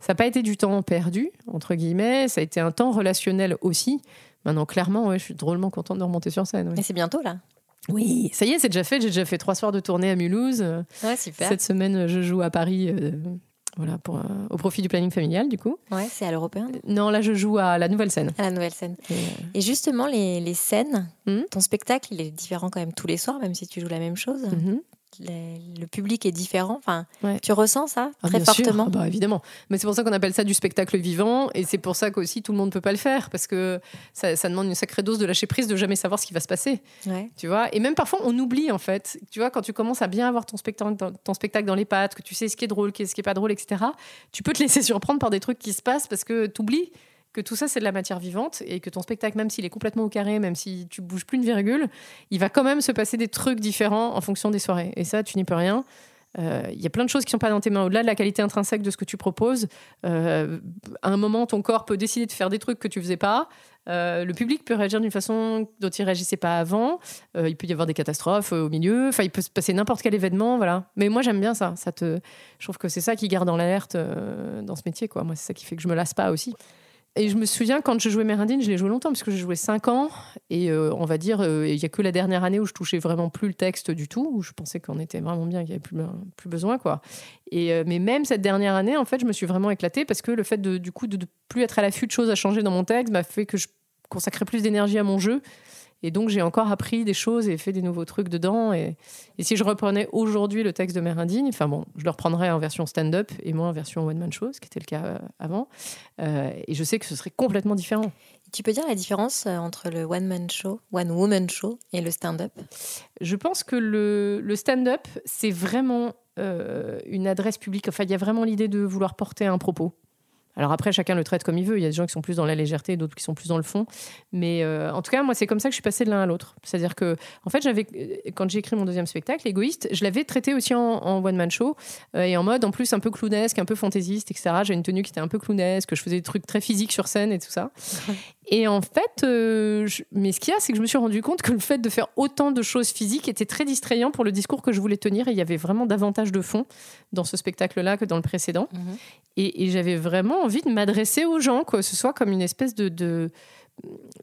ça n'a pas été du temps perdu, entre guillemets. Ça a été un temps relationnel aussi. Maintenant, clairement, je suis drôlement contente de remonter sur scène. Et c'est bientôt, là. Oui, ça y est, c'est déjà fait. J'ai déjà fait trois soirs de tournée à Mulhouse. Ouais, super. Cette semaine, je joue à Paris. euh, voilà, pour, euh, au profit du planning familial, du coup. Ouais, c'est à l'européen, Non, là, je joue à la nouvelle scène. à la nouvelle scène. Et, euh, Et justement, les, les scènes, Mhm. ton spectacle, il est différent quand même tous les soirs, même si tu joues la même chose? mhm. Les- le public est différent. Enfin, Ouais. tu ressens ça Ah, très fortement. Ah bah, évidemment. Mais c'est pour ça qu'on appelle ça du spectacle vivant. Et c'est pour ça qu'aussi tout le monde ne peut pas le faire. Parce que ça, ça demande une sacrée dose de lâcher prise, de jamais savoir ce qui va se passer. Ouais. Tu vois? Et même parfois, on oublie, en fait. Tu vois, quand tu commences à bien avoir ton spectacle dans, ton spectacle dans les pattes, que tu sais ce qui est drôle, ce qui est pas drôle, etc., tu peux te laisser surprendre par des trucs qui se passent parce que tu oublies que tout ça, c'est de la matière vivante et que ton spectacle, même s'il est complètement au carré, même si tu bouges plus une virgule, il va quand même se passer des trucs différents en fonction des soirées. Et ça, tu n'y peux rien. euh, il y a plein de choses qui sont pas dans tes mains. Au-delà de la qualité intrinsèque de ce que tu proposes, euh, à un moment, ton corps peut décider de faire des trucs que tu faisais pas. Euh, le public peut réagir d'une façon dont il réagissait pas avant. Il peut y avoir des catastrophes au milieu. Enfin, il peut se passer n'importe quel événement, voilà. Mais moi, j'aime bien ça. Je trouve que c'est ça qui garde en l'alerte dans ce métier. Moi, c'est ça qui fait que je me lasse pas aussi. Et je me souviens quand je jouais Mérindine, je l'ai joué longtemps parce que j'ai joué 5 ans et euh, on va dire euh, il y a que la dernière année où je touchais vraiment plus le texte du tout, où je pensais qu'on était vraiment bien, qu'il n'y avait plus, besoin quoi. Et euh, mais même cette dernière année, en fait, je me suis vraiment éclatée parce que le fait de du coup de, de plus être à l'affût de choses à changer dans mon texte m'a fait que je consacrais plus d'énergie à mon jeu. Et donc, j'ai encore appris des choses et fait des nouveaux trucs dedans. Et, et si je reprenais aujourd'hui le texte de Mérindine, enfin bon, je le reprendrais en version stand-up et moi en version one-man show, ce qui était le cas euh, avant. Euh, et je sais que ce serait complètement différent. Tu peux dire la différence euh, entre le one-man show, one-woman show et le stand-up? Je pense que le, le stand-up, c'est vraiment euh, une adresse publique. Enfin, il y a vraiment l'idée de vouloir porter un propos. Alors après, chacun le traite comme il veut. Il y a des gens qui sont plus dans la légèreté, d'autres qui sont plus dans le fond. Mais euh, en tout cas, moi, c'est comme ça que je suis passée de l'un à l'autre. C'est-à-dire que, en fait, j'avais, euh, quand j'ai écrit mon deuxième spectacle, Égoïste, je l'avais traité aussi en, one-man show euh, et en mode, en plus, un peu clownesque, un peu fantaisiste, etc. J'ai une tenue qui était un peu clownesque, je faisais des trucs très physiques sur scène et tout ça. Et en fait, euh, je- mais ce qu'il y a, c'est que je me suis rendu compte que le fait de faire autant de choses physiques était très distrayant pour le discours que je voulais tenir. Et il y avait vraiment davantage de fond dans ce spectacle-là que dans le précédent. Et, et j'avais vraiment envie de m'adresser aux gens, que ce soit comme une espèce de, de,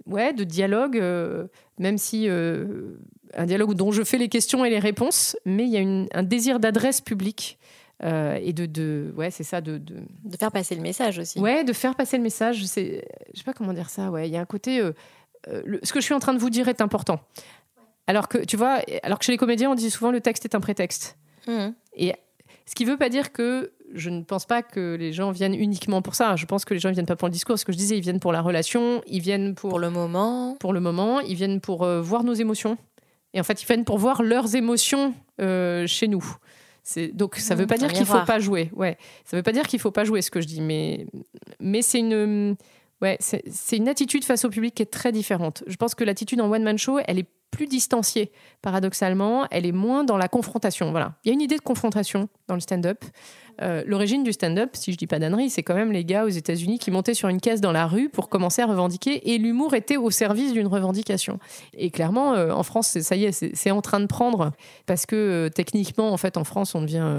ouais, de dialogue, euh, même si euh, un dialogue dont je fais les questions et les réponses, mais il y a une- un désir d'adresse publique. Euh, et de, de ouais c'est ça de, de De faire passer le message aussi. Ouais, de faire passer le message. Je sais, je sais pas comment dire ça. Ouais, il y a un côté. euh, euh, le- ce que je suis en train de vous dire est important. Alors que tu vois, alors que chez les comédiens, on dit souvent le texte est un prétexte. Mhm. Et ce qui veut pas dire que je ne pense pas que les gens viennent uniquement pour ça. Je pense que les gens ne viennent pas pour le discours. Ce que je disais, ils viennent pour la relation, ils viennent pour, Pour le moment. pour le moment, ils viennent pour voir nos émotions. Et en fait, ils viennent pour voir leurs émotions chez nous. C'est- Donc, ça Mmh, veut pas dire qu'il faut miroir. pas jouer. Ouais, ça veut pas dire qu'il faut pas jouer ce que je dis, mais mais c'est une ouais, c'est une attitude face au public qui est très différente. Je pense que l'attitude en one man show, elle est plus distanciée, paradoxalement, elle est moins dans la confrontation. Voilà, il y a une idée de confrontation dans le stand-up. Euh, L'origine du stand-up, si je dis pas d'ânerie, c'est quand même les gars aux États-Unis qui montaient sur une caisse dans la rue pour commencer à revendiquer, et l'humour était au service d'une revendication. Et clairement, euh, en France, ça y est, c'est en train de prendre parce que euh, techniquement, en fait, en France, on devient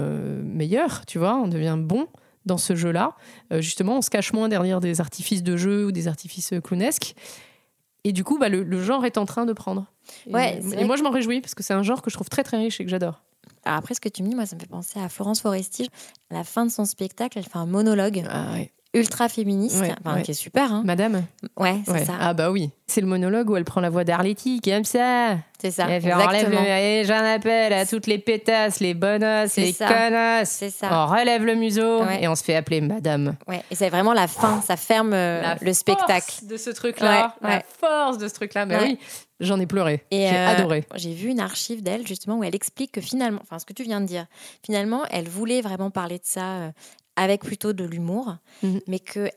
meilleur, tu vois, on devient bon dans ce jeu-là. Euh, justement, on se cache moins derrière des artifices de jeu ou des artifices euh, clownesques. Et du coup, bah, le, le genre est en train de prendre. Et, Ouais, c'est et vrai moi, je m'en réjouis parce que c'est un genre que je trouve très très riche et que j'adore. Alors après, ce que tu me dis, moi, ça me fait penser à Florence Foresti. À la fin de son spectacle, elle fait un monologue Ah ouais. Ultra féministe, Ouais, enfin, ouais. qui est super. Hein. Madame Ouais, c'est Ouais. ça. Ah bah oui. C'est le monologue où elle prend la voix d'Arletty, comme ça. c'est ça. Elle fait, enlève Exactement. et j'en appelle à toutes les pétasses, les bonasses, les ça. connasses. C'est ça. On relève le museau et on se fait appeler madame. Ouais. Et c'est vraiment la fin, ça ferme euh, La le spectacle. force de ce truc-là. La force de ce truc-là. Mais Ouais. oui, j'en ai pleuré. J'ai euh, adoré. J'ai vu une archive d'elle justement où elle explique que finalement, enfin ce que tu viens de dire, finalement, elle voulait vraiment parler de ça euh, avec plutôt de l'humour, Mhm. mais que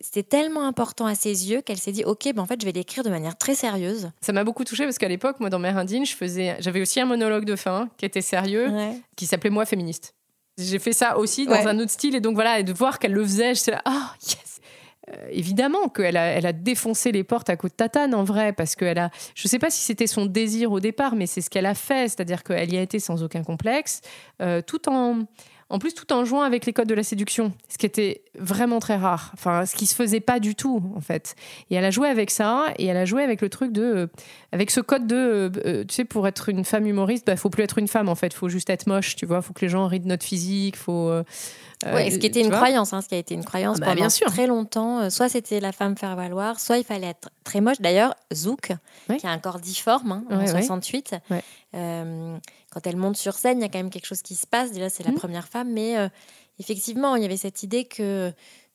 c'était tellement important à ses yeux qu'elle s'est dit ok, ben en fait je vais l'écrire de manière très sérieuse. Ça m'a beaucoup touchée parce qu'à l'époque, moi, dans Mère Indine, je faisais, j'avais aussi un monologue de fin qui était sérieux, qui s'appelait Moi féministe. J'ai fait ça aussi dans Ouais. un autre style et donc voilà, et de voir qu'elle le faisait, je suis là, ah yes. Euh, évidemment qu'elle a, elle a défoncé les portes à coups de tatane en vrai parce qu'elle a, je sais pas si c'était son désir au départ, mais c'est ce qu'elle a fait, c'est-à-dire qu'elle y a été sans aucun complexe, euh, tout en en plus, tout en jouant avec les codes de la séduction, ce qui était vraiment très rare. Enfin, ce qui se faisait pas du tout, en fait. Et elle a joué avec ça, et elle a joué avec le truc de, euh, avec ce code de, euh, euh, tu sais, pour être une femme humoriste, bah, faut plus être une femme, en fait. Faut juste être moche, tu vois. Faut que les gens rient de notre physique. Faut. euh, Ouais, ce qui était une croyance, hein, ce qui a été une croyance Ah bah, pendant bien sûr. très longtemps. Soit c'était la femme faire valoir, soit il fallait être très moche. D'ailleurs, Zouk, qui a un corps difforme hein, en Ouais, ouais. 68, Ouais. Quand elle monte sur scène, il y a quand même quelque chose qui se passe. Déjà, c'est la Mhm. première femme, mais euh, effectivement, il y avait cette idée que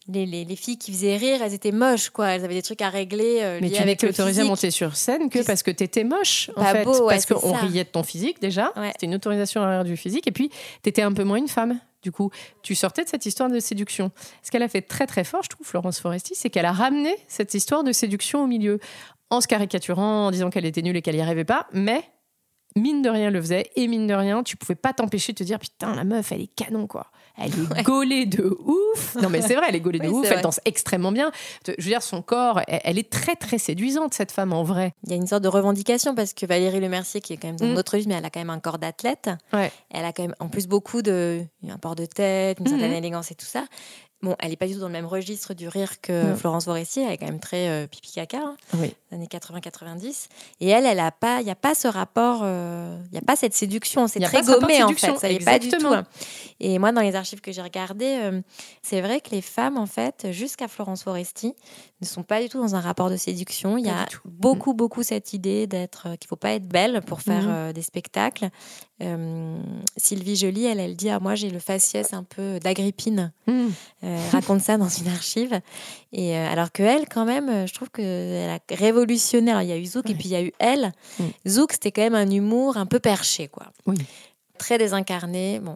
les, les- les filles qui faisaient rire, elles étaient moches, quoi. Elles avaient des trucs à régler. euh, Mais tu n'étais le autorisée à monter sur scène que parce que t'étais moche, en fait. beau, ouais, parce qu'on riait de ton physique, déjà. Ouais. C'était une autorisation à rire du physique. Et puis, t'étais un peu moins une femme. Du coup, tu sortais de cette histoire de séduction. Ce qu'elle a fait très, très fort, je trouve, Florence Foresti, c'est qu'elle a ramené cette histoire de séduction au milieu. En se caricaturant, en disant qu'elle était nulle et qu'elle n'y arrivait pas. Mais mine de rien, le faisait. Et mine de rien, tu pouvais pas t'empêcher de te dire Putain, la meuf, elle est canon, quoi. Elle est gaulée de ouf. Non, mais c'est vrai, elle est gaulée de Oui, ouf. Elle danse extrêmement bien. Je veux dire, son corps, elle, elle est très, très séduisante, cette femme, en vrai. Il y a une sorte de revendication parce que Valérie Lemercier, qui est quand même dans Mm. notre vie, mais elle a quand même un corps d'athlète. Ouais. Elle a quand même en plus beaucoup de. Un port de tête, une certaine Mhm. élégance et tout ça. Bon, elle n'est pas du tout dans le même registre du rire que Non. Florence Forestier. Elle est quand même très euh, pipi caca, hein, Oui. années 80-90. Et elle, elle a pas, il n'y a pas ce rapport, euh, il n'y a pas cette séduction. C'est très gommé en fait. Ça y est pas du tout. hein. Et moi, dans les archives que j'ai regardées, euh, c'est vrai que les femmes, en fait, jusqu'à Florence Foresti, ne sont pas du tout dans un rapport de séduction. Il y a tout. beaucoup, beaucoup cette idée d'être, qu'il faut pas être belle pour faire euh, des spectacles. Euh, Sylvie Joly, elle, elle dit ah, moi j'ai le faciès un peu d'Agrippine. Mm. Euh, elle raconte ça dans une archive. Et euh, alors que elle, quand même, je trouve qu'elle a révolutionné. Alors il y a eu Zouk et puis il y a eu elle. Mm. Zouk, c'était quand même un humour un peu perché, quoi. Oui. Très désincarné. Bon,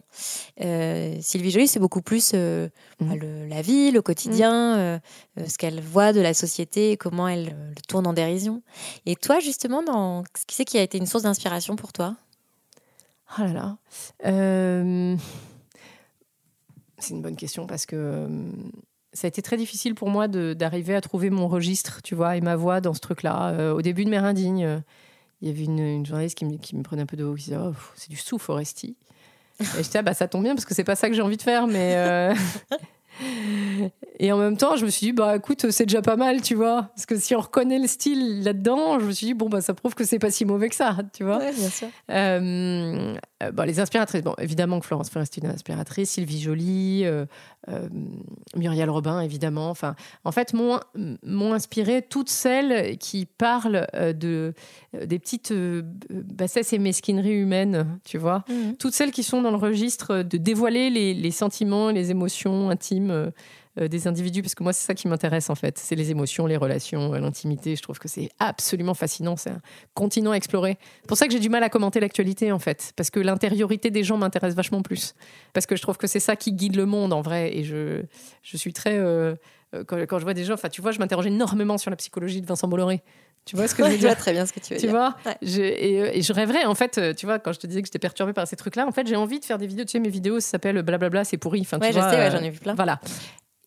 Sylvie Joly, c'est beaucoup plus euh, Mm. bah, le- la vie, le quotidien, euh, ce qu'elle voit de la société, et comment elle le tourne en dérision. Et toi, justement, dans... qui c'est qui a été une source d'inspiration pour toi? Oh là là. Euh, C'est une bonne question parce que euh, ça a été très difficile pour moi d'arriver à trouver mon registre, tu vois, et ma voix dans ce truc-là. Euh, au début de Mère Indigne, il y avait une, journaliste qui me, prenait un peu de haut, qui disait Oh, C'est du sous, Foresti. Et je disais ah, bah, Ça tombe bien parce que c'est pas ça que j'ai envie de faire, mais. Et en même temps, je me suis dit, bah écoute, c'est déjà pas mal, tu vois. Parce que si on reconnaît le style là-dedans, je me suis dit, bon, bah ça prouve que c'est pas si mauvais que ça, tu vois. bien sûr. Euh, euh, les inspiratrices, bon, évidemment que Florence Foresti est une inspiratrice, Sylvie Joly, euh, euh, Muriel Robin, évidemment. Enfin, en fait, m'ont inspiré toutes celles qui parlent de, des petites bassesses et mesquineries humaines, tu vois. Mhm. Toutes celles qui sont dans le registre de dévoiler les, les sentiments, les émotions intimes. Euh, des individus, parce que moi, c'est ça qui m'intéresse en fait. C'est les émotions, les relations, euh, l'intimité. Je trouve que c'est absolument fascinant. C'est un continent à explorer. C'est pour ça que j'ai du mal à commenter l'actualité en fait, parce que l'intériorité des gens m'intéresse vachement plus. Parce que je trouve que c'est ça qui guide le monde en vrai. Et je, je suis très. euh, quand, quand je vois des gens, enfin, tu vois, je m'interroge énormément sur la psychologie de Vincent Bolloré. Tu vois ce que je veux je vois dire très bien ce que tu veux tu dire. vois Ouais. Je- et, et je rêverais, en fait, tu vois, quand je te disais que j'étais perturbée par ces trucs-là, en fait, j'ai envie de faire des vidéos. Tu sais, mes vidéos, ça s'appelle blablabla, c'est pourri. Enfin, tu Ouais, je vois, sais, ouais, j'en ai vu plein. Voilà.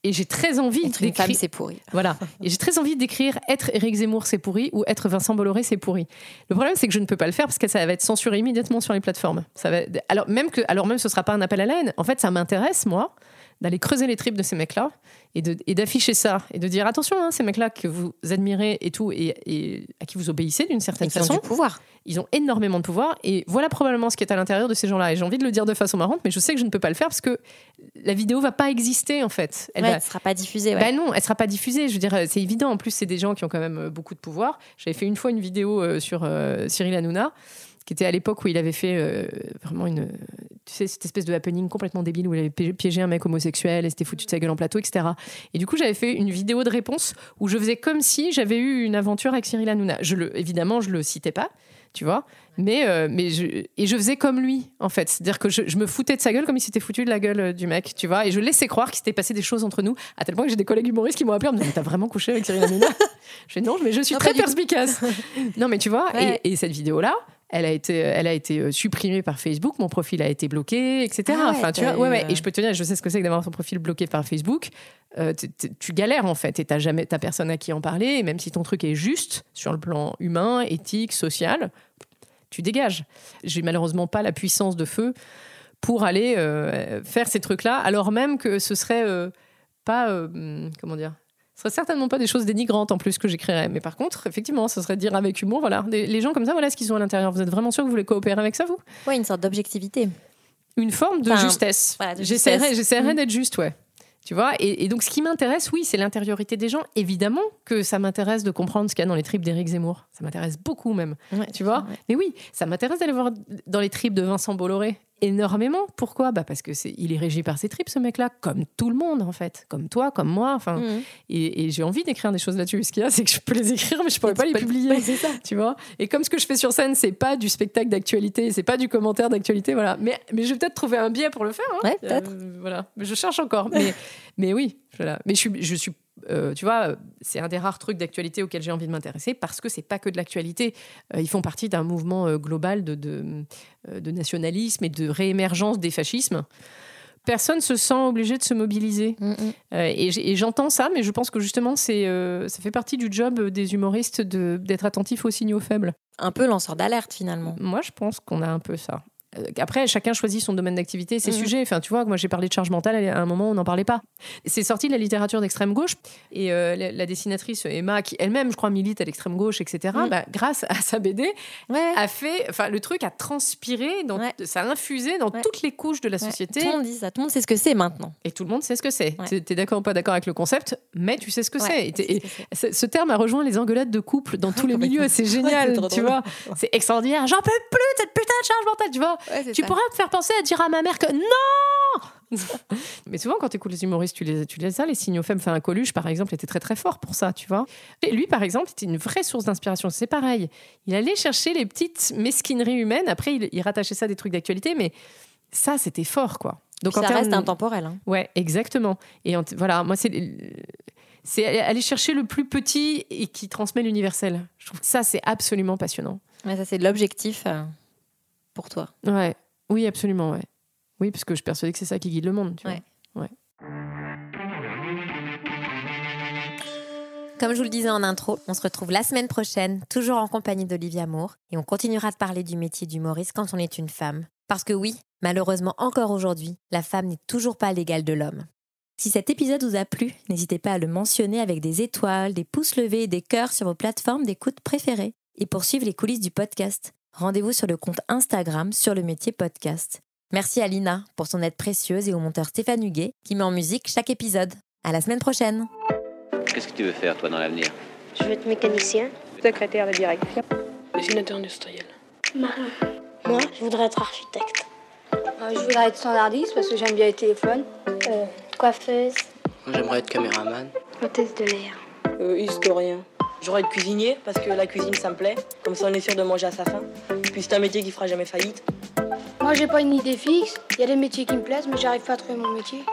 Et j'ai très envie Être une femme, d'écrire. c'est pourri. Voilà. Et j'ai très envie d'écrire être Éric Zemmour, c'est pourri, ou être Vincent Bolloré, c'est pourri. Le problème, c'est que je ne peux pas le faire parce que ça va être censuré immédiatement sur les plateformes. Ça va... alors, même que, alors même, ce sera pas un appel à la haine. En fait, ça m'intéresse, moi, d'aller creuser les tripes de ces mecs-là et de- et d'afficher ça et de dire attention, hein, ces mecs-là que vous admirez et tout et, et à qui vous obéissez d'une Et certaine qui ont façon. du pouvoir. Ils ont énormément de pouvoir et voilà probablement ce qui est à l'intérieur de ces gens-là. Et j'ai envie de le dire de façon marrante, mais je sais que je ne peux pas le faire parce que la vidéo va pas exister en fait. Elle Ouais, va- ne sera pas diffusée. ouais. bah non, elle sera pas diffusée. Je veux dire, c'est évident. En plus, c'est des gens qui ont quand même euh, beaucoup de pouvoir. J'avais fait une fois une vidéo euh, sur euh, Cyril Hanouna, qui était à l'époque où il avait fait euh, vraiment une, tu sais, cette espèce de happening complètement débile où il avait pi- piégé un mec homosexuel et s'était foutu de sa gueule en plateau, etc. Et du coup, j'avais fait une vidéo de réponse où je faisais comme si j'avais eu une aventure avec Cyril Hanouna. Je le, évidemment, je le citais pas. Tu vois, mais, euh, mais je, et je faisais comme lui, en fait. C'est-à-dire que je, je me foutais de sa gueule comme il s'était foutu de la gueule euh, du mec, tu vois. Et je laissais croire qu'il s'était passé des choses entre nous, à tel point que j'ai des collègues humoristes qui m'ont appelé en me disant T'as vraiment couché avec Cyril Hanouna? Je fais Non, mais je suis Non, très perspicace. non, mais tu vois, Ouais. et, et cette vidéo-là, elle a été, elle a été euh, supprimée par Facebook, mon profil a été bloqué, etc. Ah ouais, enfin, tu t'as vois, ouais, eu, ouais. euh, Et je peux te dire, je sais ce que c'est que d'avoir son profil bloqué par Facebook. Euh, tu galères en fait, et t'as jamais, t'as personne à qui en parler. Et même si ton truc est juste sur le plan humain, éthique, social, tu dégages. J'ai malheureusement pas la puissance de feu pour aller euh, faire ces trucs-là, alors même que ce serait euh, pas, comment dire, ce serait certainement pas des choses dénigrantes en plus que j'écrirais. Mais par contre, effectivement, ce serait dire avec humour, voilà, des- les gens comme ça, voilà ce qu'ils ont à l'intérieur. Vous êtes vraiment sûr que vous voulez coopérer avec ça, vous? Ouais, une sorte d'objectivité. Une forme de Enfin, justesse. voilà, J'essaierai, Mm. d'être juste, ouais. Tu vois, et, et donc ce qui m'intéresse, oui, c'est l'intériorité des gens. Évidemment que ça m'intéresse de comprendre ce qu'il y a dans les tripes d'Éric Zemmour. Ça m'intéresse beaucoup même. Ouais, Tu vois? Mais oui, ça m'intéresse d'aller voir dans les tripes de Vincent Bolloré énormément. Pourquoi? Bah Parce que c'est, il est régi par ses tripes, ce mec-là, comme tout le monde, en fait. Comme toi, comme moi. Enfin, Mhm. et, et j'ai envie d'écrire des choses là-dessus. Ce qu'il y a, c'est que je peux les écrire, mais je pourrais Et pas les publier. Ouais, c'est ça. Tu vois? Et comme ce que je fais sur scène, c'est pas du spectacle d'actualité, c'est pas du commentaire d'actualité, voilà. Mais, mais je vais peut-être trouver un biais pour le faire. hein. Ouais, peut-être. Euh, voilà. Mais je cherche encore. Mais, mais oui, voilà. Mais je suis, je suis euh, tu vois, c'est un des rares trucs d'actualité auxquels j'ai envie de m'intéresser parce que c'est pas que de l'actualité. Euh, ils font partie d'un mouvement euh, global de, de, de nationalisme et de réémergence des fascismes. Personne se sent obligé de se mobiliser. Mm, mm. Euh, et j'entends ça, mais je pense que justement, c'est, euh, ça fait partie du job des humoristes de, d'être attentifs aux signaux faibles. Un peu lanceur d'alerte finalement. Moi, je pense qu'on a un peu ça. Euh, Après, chacun choisit son domaine d'activité, ses Mhm. sujets. Enfin, tu vois, moi j'ai parlé de charge mentale, à un moment on n'en parlait pas. C'est sorti de la littérature d'extrême gauche et euh, la, la dessinatrice Emma, qui elle-même, je crois, milite à l'extrême gauche, etc. Mhm. bah, grâce à sa BD, Ouais. a fait, enfin, le truc a transpiré, dans, Ouais. ça a infusé dans Ouais. toutes les couches de la société. Tout le monde dit ça, tout le monde sait ce que c'est maintenant. Et tout le monde sait ce que c'est. Ouais. T'es- d'accord ou pas d'accord avec le concept, mais tu sais ce que c'est. Et ce et que c'est. ce ce terme a rejoint les engueulades de couple dans tous les milieux. C'est génial, tu vois. C'est extraordinaire. J'en peux plus de cette putain de charge mentale, tu vois. Ouais, Tu ça. pourras me faire penser à dire à ma mère que non Mais souvent, quand tu écoutes les humoristes, tu les, tu les as, ça, les signaux faibles. Enfin, un Coluche, par exemple, était très très fort pour ça, tu vois. Et lui, par exemple, était une vraie source d'inspiration. C'est pareil. Il allait chercher les petites mesquineries humaines. Après, il, il rattachait ça à des trucs d'actualité, mais ça, c'était fort, quoi. Donc, Puis en ça reste intemporel. hein. Ouais, exactement. Et en- voilà, moi, c'est c'est aller chercher le plus petit et qui transmet l'universel. Je trouve que ça, c'est absolument passionnant. Ouais, ça, c'est l'objectif euh, pour toi. Ouais, oui, absolument, ouais. Oui, parce que je suis persuadée que c'est ça qui guide le monde. Tu Ouais. vois. Comme je vous le disais en intro, on se retrouve la semaine prochaine, toujours en compagnie d'Olivia Moore, et on continuera de parler du métier d'humoriste quand on est une femme. Parce que oui, malheureusement encore aujourd'hui, la femme n'est toujours pas l'égale de l'homme. Si cet épisode vous a plu, n'hésitez pas à le mentionner avec des étoiles, des pouces levés et des cœurs sur vos plateformes d'écoute préférées. Et pour suivre les coulisses du podcast, rendez-vous sur le compte Instagram sur le métier podcast. Merci à Lina pour son aide précieuse et au monteur Stéphane Huguet qui met en musique chaque épisode. À la semaine prochaine! Qu'est-ce que tu veux faire, toi, dans l'avenir? Je veux être mécanicien. Secrétaire de direction. Dessinateur industriel. Marin. Moi, je voudrais être architecte. Euh, je voudrais être standardiste parce que j'aime bien les téléphones. Euh, coiffeuse. Moi, j'aimerais être caméraman. Hôtesse de l'air. Euh, historien. J'aurais être cuisinier parce que la cuisine ça me plaît. Comme ça on est sûr de manger à sa faim. Puis c'est un métier qui fera jamais faillite. Moi, j'ai pas une idée fixe. Il y a des métiers qui me plaisent, mais j'arrive pas à trouver mon métier.